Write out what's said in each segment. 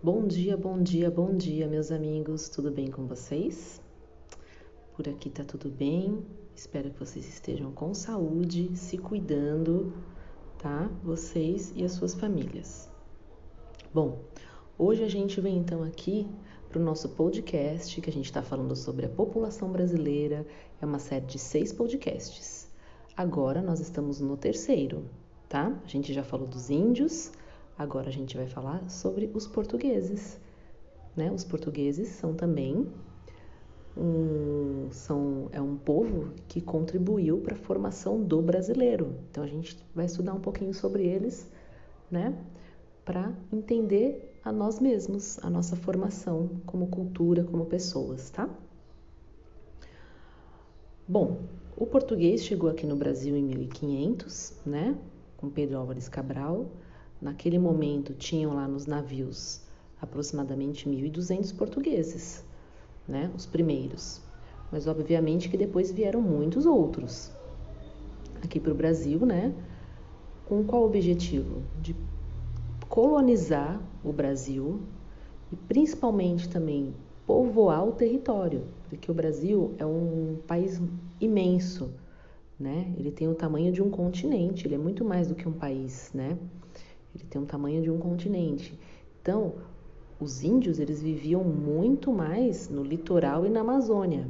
Bom dia, bom dia, bom dia, meus amigos. Tudo bem com vocês? Por aqui tá tudo bem. Espero que vocês estejam com saúde, se cuidando, tá? Vocês e as suas famílias. Bom, hoje a gente vem então aqui para o nosso podcast que a gente está falando sobre a população brasileira. É uma série de seis podcasts. Agora nós estamos no terceiro, tá? A gente já falou dos índios Agora a gente vai falar sobre os portugueses. Né? Os portugueses são também um, são, é um povo que contribuiu para a formação do brasileiro. Então a gente vai estudar um pouquinho sobre eles, né? Para entender a nós mesmos, a nossa formação como cultura, como pessoas, tá? Bom, o português chegou aqui no Brasil em 1500, né? Com Pedro Álvares Cabral. Naquele momento tinham lá nos navios aproximadamente 1.200 portugueses, né? Os primeiros. Mas obviamente que depois vieram muitos outros aqui para o Brasil, né? Com qual objetivo? De colonizar o Brasil e principalmente também povoar o território, porque o Brasil é um país imenso, né? Ele tem o tamanho de um continente, ele é muito mais do que um país, né? Ele tem o tamanho de um continente. Então, os índios eles viviam muito mais no litoral e na Amazônia.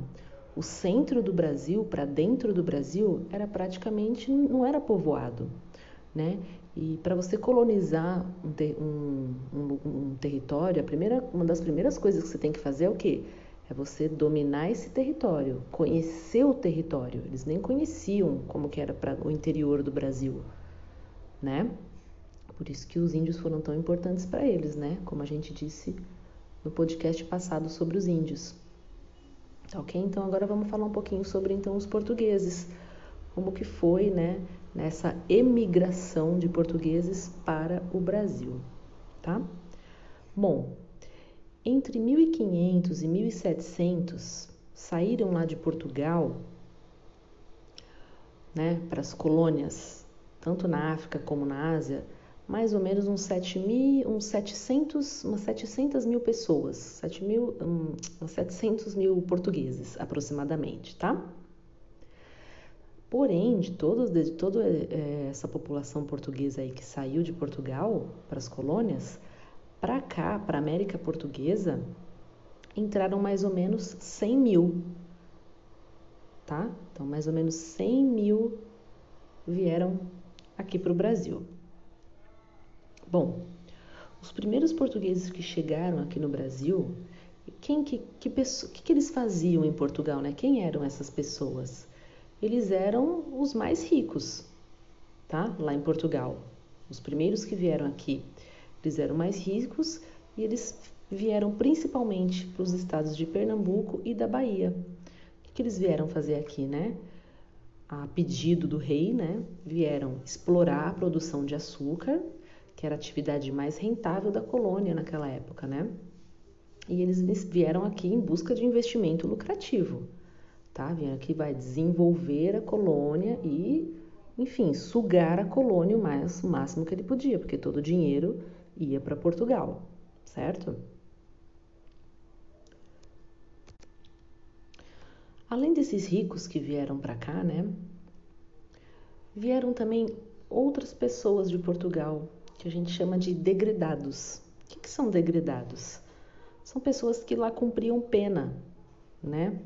O centro do Brasil, para dentro do Brasil, era praticamente não era povoado, né? E para você colonizar um, ter, um, um, um, território, a primeira, uma das primeiras coisas que você tem que fazer é o quê? É você dominar esse território, conhecer o território. Eles nem conheciam como que era para o interior do Brasil, né? Por isso que os índios foram tão importantes para eles, né? Como a gente disse no podcast passado sobre os índios. Tá ok? Então agora vamos falar um pouquinho sobre então os portugueses. Como que foi, né? Nessa emigração de portugueses para o Brasil, tá? Bom, entre 1500 e 1700 saíram lá de Portugal, né, para as colônias, tanto na África como na Ásia, mais ou menos uns, 7 mil, uns 700, umas 700 mil pessoas, 7 mil, um, 700 mil portugueses aproximadamente, tá? Porém, de, todos, de toda é, essa população portuguesa aí que saiu de Portugal para as colônias, para cá, para a América Portuguesa, entraram mais ou menos 100 mil, tá? Então, mais ou menos 100 mil vieram aqui para o Brasil. Bom, os primeiros portugueses que chegaram aqui no Brasil, quem que, que, que, que eles faziam em Portugal, né? Quem eram essas pessoas? Eles eram os mais ricos, tá? Lá em Portugal. Os primeiros que vieram aqui, eles eram mais ricos e eles vieram principalmente para os estados de Pernambuco e da Bahia. O que, que eles vieram fazer aqui, né? A pedido do rei, né? Vieram explorar a produção de açúcar que era a atividade mais rentável da colônia naquela época, né? E eles vieram aqui em busca de investimento lucrativo, tá? Vieram aqui vai desenvolver a colônia e, enfim, sugar a colônia o, mais, o máximo que ele podia, porque todo o dinheiro ia para Portugal, certo? Além desses ricos que vieram para cá, né? Vieram também outras pessoas de Portugal a gente chama de degredados. O que, que são degredados? São pessoas que lá cumpriam pena, né?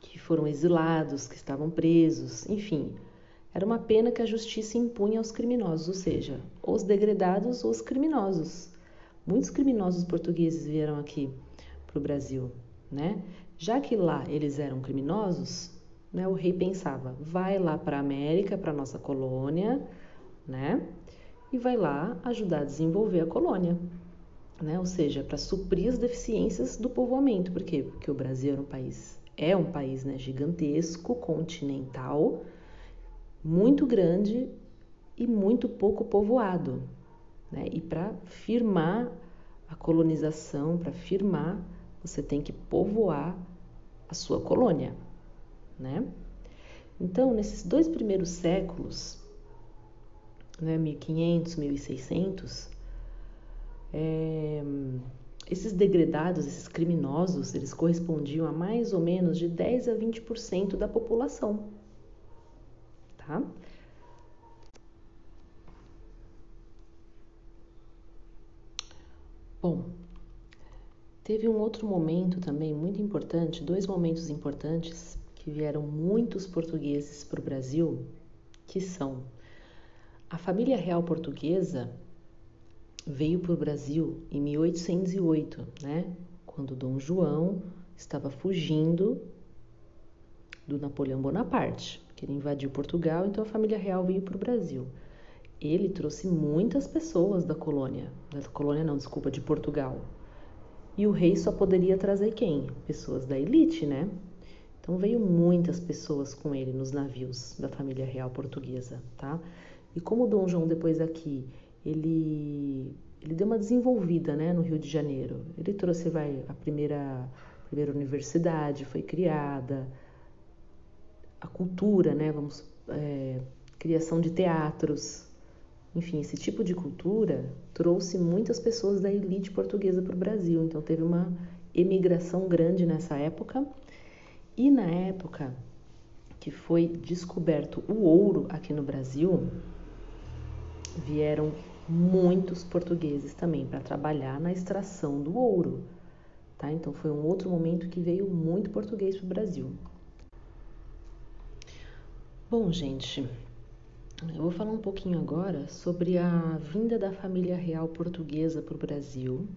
Que foram exilados, que estavam presos, enfim. Era uma pena que a justiça impunha aos criminosos, ou seja, os degredados ou os criminosos. Muitos criminosos portugueses vieram aqui para o Brasil, né? Já que lá eles eram criminosos, né, o rei pensava: vai lá para a América, para nossa colônia, né? E vai lá ajudar a desenvolver a colônia, né? Ou seja, para suprir as deficiências do povoamento. Por quê? Porque o Brasil era um país, é um país né, gigantesco, continental, muito grande e muito pouco povoado. Né? E para firmar a colonização, para firmar, você tem que povoar a sua colônia, né? Então, nesses dois primeiros séculos, né, 1500, 1600, é, esses degredados, esses criminosos, eles correspondiam a mais ou menos de 10 a 20% da população. Tá? Bom, teve um outro momento também muito importante, dois momentos importantes que vieram muitos portugueses para o Brasil, que são a família real portuguesa veio para o Brasil em 1808, né? Quando Dom João estava fugindo do Napoleão Bonaparte, que ele invadiu Portugal, então a família real veio para o Brasil. Ele trouxe muitas pessoas da colônia, da colônia não, desculpa, de Portugal. E o rei só poderia trazer quem? Pessoas da elite, né? Então veio muitas pessoas com ele nos navios da família real portuguesa, tá? E como Dom João depois aqui ele, ele deu uma desenvolvida né, no Rio de Janeiro. Ele trouxe vai, a primeira, a primeira universidade, foi criada, a cultura, né, vamos, é, criação de teatros. Enfim, esse tipo de cultura trouxe muitas pessoas da elite portuguesa para o Brasil. Então, teve uma emigração grande nessa época. E na época que foi descoberto o ouro aqui no Brasil, vieram muitos portugueses também para trabalhar na extração do ouro. Tá? Então foi um outro momento que veio muito português para o Brasil. Bom, gente, eu vou falar um pouquinho agora sobre a vinda da família real portuguesa para o Brasil,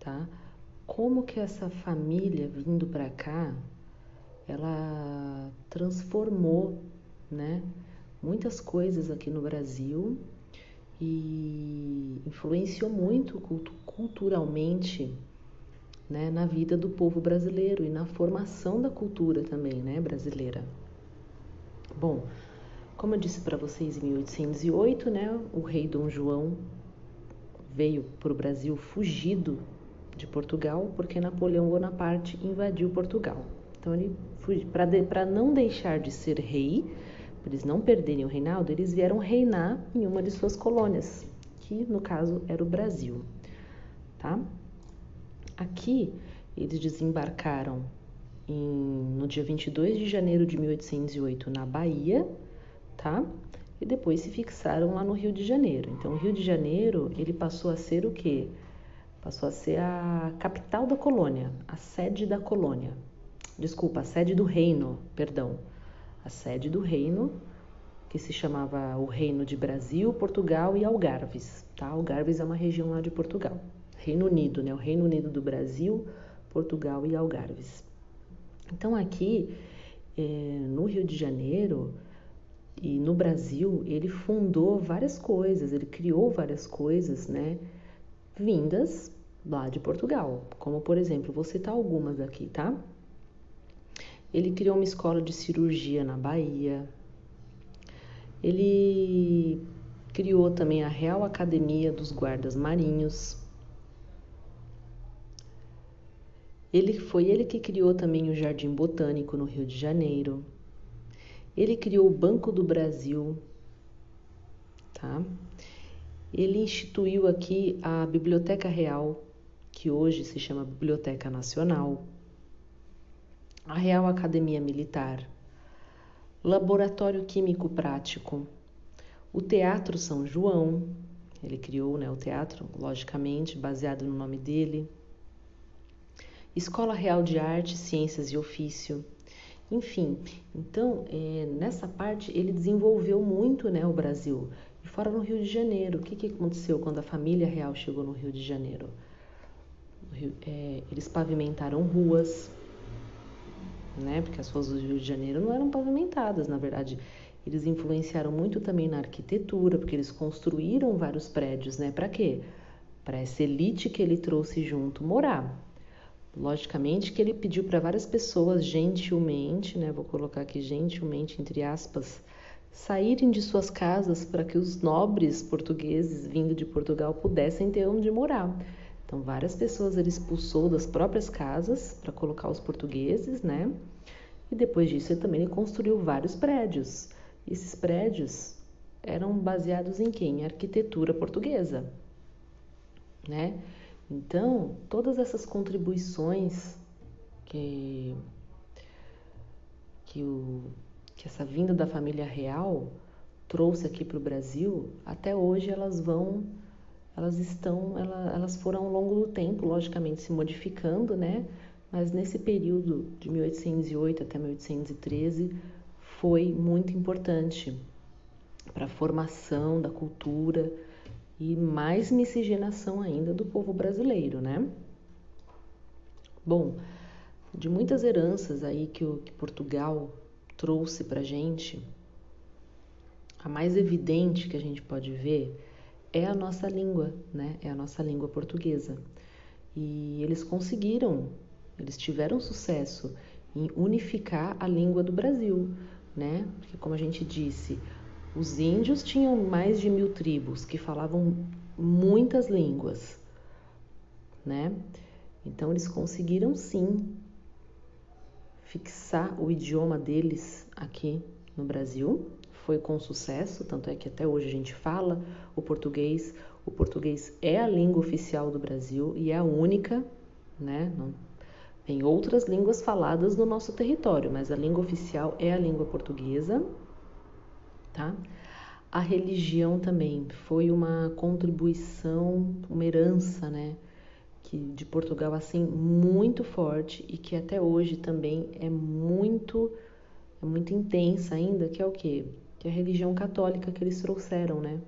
tá? Como que essa família vindo para cá, ela transformou, né, muitas coisas aqui no Brasil e influenciou muito culturalmente né, na vida do povo brasileiro e na formação da cultura também né, brasileira. Bom, como eu disse para vocês, em 1808, né, o rei Dom João veio para o Brasil fugido de Portugal porque Napoleão Bonaparte invadiu Portugal. Então ele para não deixar de ser rei, para eles não perderem o reinado, eles vieram reinar em uma de suas colônias, que no caso era o Brasil, tá? Aqui eles desembarcaram em, no dia 22 de janeiro de 1808 na Bahia, tá? E depois se fixaram lá no Rio de Janeiro. Então, o Rio de Janeiro ele passou a ser o quê? Passou a ser a capital da colônia, a sede da colônia. Desculpa, a sede do reino, perdão a sede do reino, que se chamava o Reino de Brasil, Portugal e Algarves. Tá? Algarves é uma região lá de Portugal. Reino Unido, né? O Reino Unido do Brasil, Portugal e Algarves. Então aqui é, no Rio de Janeiro e no Brasil ele fundou várias coisas, ele criou várias coisas, né? Vindas lá de Portugal, como por exemplo, vou citar algumas aqui, tá? Ele criou uma escola de cirurgia na Bahia. Ele criou também a Real Academia dos Guardas Marinhos. Ele foi ele que criou também o Jardim Botânico no Rio de Janeiro. Ele criou o Banco do Brasil, tá? Ele instituiu aqui a Biblioteca Real, que hoje se chama Biblioteca Nacional a Real Academia Militar, Laboratório Químico Prático, o Teatro São João, ele criou né, o teatro, logicamente, baseado no nome dele, Escola Real de Arte, Ciências e Ofício, enfim, então é, nessa parte ele desenvolveu muito né, o Brasil. E fora no Rio de Janeiro, o que, que aconteceu quando a família real chegou no Rio de Janeiro? Rio, é, eles pavimentaram ruas, né? Porque as ruas do Rio de Janeiro não eram pavimentadas, na verdade. Eles influenciaram muito também na arquitetura, porque eles construíram vários prédios, né? Para quê? Para essa elite que ele trouxe junto morar. Logicamente que ele pediu para várias pessoas gentilmente, né? Vou colocar aqui gentilmente entre aspas, saírem de suas casas para que os nobres portugueses vindo de Portugal pudessem ter onde morar. Então, várias pessoas ele expulsou das próprias casas para colocar os portugueses, né? E depois disso, ele também construiu vários prédios. E esses prédios eram baseados em quem? Em arquitetura portuguesa, né? Então, todas essas contribuições que, que, o, que essa vinda da família real trouxe aqui para o Brasil, até hoje elas vão, elas estão, elas, elas foram ao longo do tempo, logicamente, se modificando, né? Mas nesse período de 1808 até 1813 foi muito importante para a formação da cultura e mais miscigenação ainda do povo brasileiro, né? Bom, de muitas heranças aí que, o, que Portugal trouxe para gente, a mais evidente que a gente pode ver é a nossa língua, né? É a nossa língua portuguesa. E eles conseguiram, eles tiveram sucesso em unificar a língua do Brasil, né? Porque como a gente disse, os índios tinham mais de mil tribos que falavam muitas línguas, né? Então eles conseguiram sim fixar o idioma deles aqui no Brasil. Foi com sucesso, tanto é que até hoje a gente fala o português. O português é a língua oficial do Brasil e é a única, né? Não, tem outras línguas faladas no nosso território, mas a língua oficial é a língua portuguesa tá? A religião também foi uma contribuição, uma herança, né? Que de Portugal assim muito forte e que até hoje também é muito é muito intensa ainda, que é o quê? Que é a religião católica que eles trouxeram, né?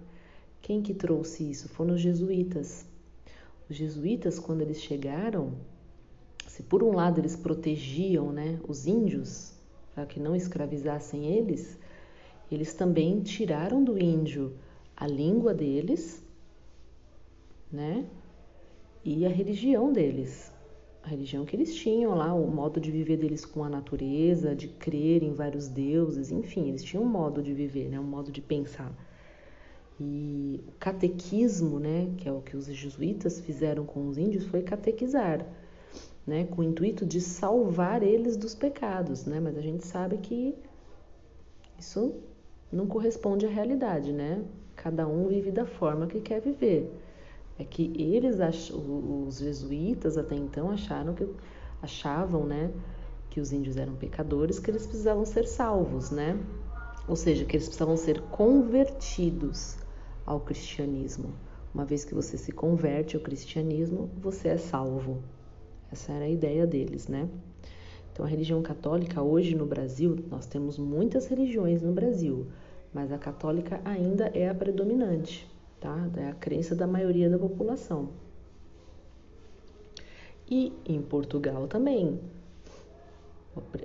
Quem que trouxe isso? Foram os jesuítas. Os jesuítas, quando eles chegaram, se por um lado eles protegiam, né, os índios para que não escravizassem eles, eles também tiraram do índio a língua deles, né? E a religião deles. Religião que eles tinham lá, o modo de viver deles com a natureza, de crer em vários deuses, enfim, eles tinham um modo de viver, né? Um modo de pensar. E o catequismo, né, que é o que os jesuítas fizeram com os índios, foi catequizar, né, com o intuito de salvar eles dos pecados, né? Mas a gente sabe que isso não corresponde à realidade, né? Cada um vive da forma que quer viver. É que eles, os jesuítas até então acharam que achavam, né, que os índios eram pecadores, que eles precisavam ser salvos, né? Ou seja, que eles precisavam ser convertidos ao cristianismo. Uma vez que você se converte ao cristianismo, você é salvo. Essa era a ideia deles, né? Então, a religião católica, hoje no Brasil, nós temos muitas religiões no Brasil, mas a católica ainda é a predominante, tá? É a crença da maioria da população. E em Portugal também.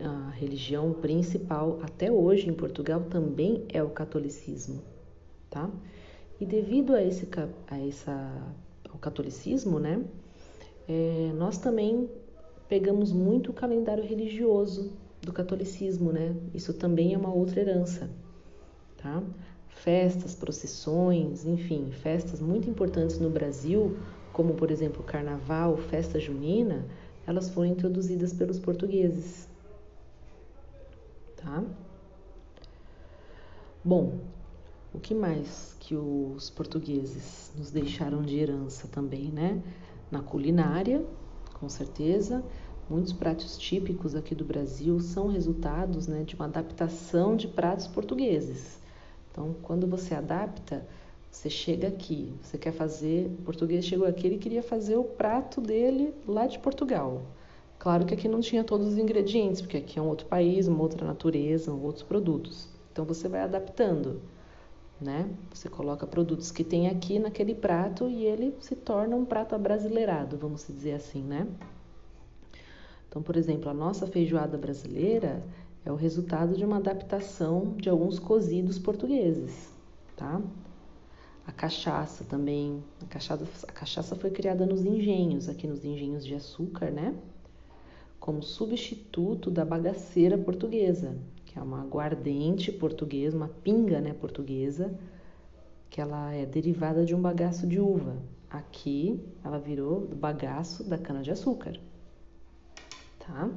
A religião principal até hoje em Portugal também é o catolicismo, tá? E devido a esse a essa, ao catolicismo, né, é, nós também pegamos muito o calendário religioso do catolicismo, né? Isso também é uma outra herança, tá? Festas, procissões, enfim, festas muito importantes no Brasil, como por exemplo o Carnaval, festa junina, elas foram introduzidas pelos portugueses, tá? Bom, o que mais que os portugueses nos deixaram de herança também, né? Na culinária, com certeza, Muitos pratos típicos aqui do Brasil são resultados né, de uma adaptação de pratos portugueses. Então, quando você adapta, você chega aqui, você quer fazer. O português chegou aqui, ele queria fazer o prato dele lá de Portugal. Claro que aqui não tinha todos os ingredientes, porque aqui é um outro país, uma outra natureza, outros produtos. Então você vai adaptando, né? Você coloca produtos que tem aqui naquele prato e ele se torna um prato abrasileirado, vamos dizer assim, né? Então, por exemplo, a nossa feijoada brasileira é o resultado de uma adaptação de alguns cozidos portugueses, tá? A cachaça também, a cachaça, a cachaça foi criada nos engenhos, aqui nos engenhos de açúcar, né? Como substituto da bagaceira portuguesa, que é uma aguardente portuguesa, uma pinga, né, portuguesa, que ela é derivada de um bagaço de uva. Aqui ela virou do bagaço da cana de açúcar tá?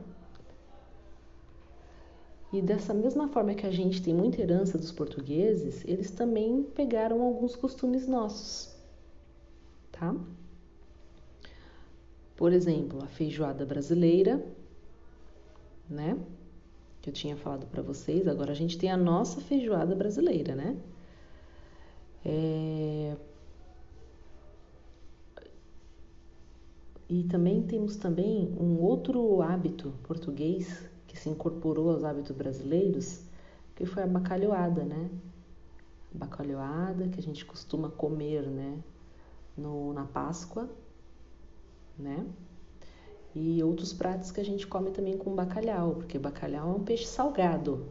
E dessa mesma forma que a gente tem muita herança dos portugueses, eles também pegaram alguns costumes nossos, tá? Por exemplo, a feijoada brasileira, né? Que eu tinha falado para vocês. Agora a gente tem a nossa feijoada brasileira, né? É... E também temos também um outro hábito português que se incorporou aos hábitos brasileiros, que foi a bacalhoada, né? A bacalhoada que a gente costuma comer, né? No, na Páscoa, né? E outros pratos que a gente come também com bacalhau, porque bacalhau é um peixe salgado.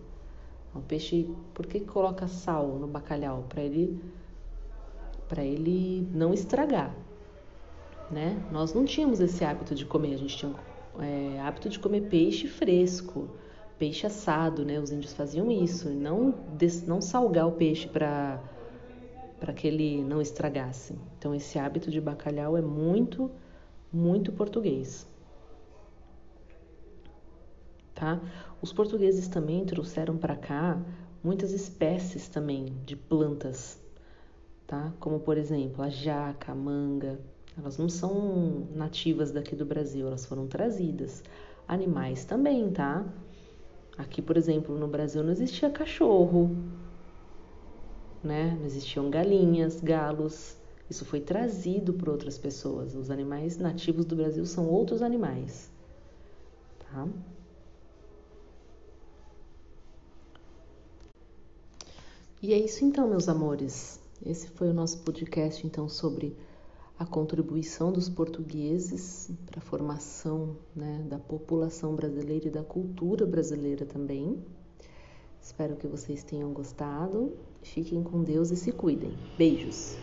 É um peixe, por que coloca sal no bacalhau? Para ele para ele não estragar, né? Nós não tínhamos esse hábito de comer, a gente tinha é, hábito de comer peixe fresco, peixe assado, né? Os índios faziam isso, não não salgar o peixe para para que ele não estragasse. Então esse hábito de bacalhau é muito muito português. Tá? Os portugueses também trouxeram para cá muitas espécies também de plantas, tá? Como por exemplo a jaca, a manga. Elas não são nativas daqui do Brasil, elas foram trazidas. Animais também, tá? Aqui, por exemplo, no Brasil não existia cachorro, né? Não existiam galinhas, galos, isso foi trazido por outras pessoas. Os animais nativos do Brasil são outros animais. Tá? E é isso então, meus amores. Esse foi o nosso podcast então sobre a contribuição dos portugueses para a formação né, da população brasileira e da cultura brasileira também. Espero que vocês tenham gostado. Fiquem com Deus e se cuidem. Beijos!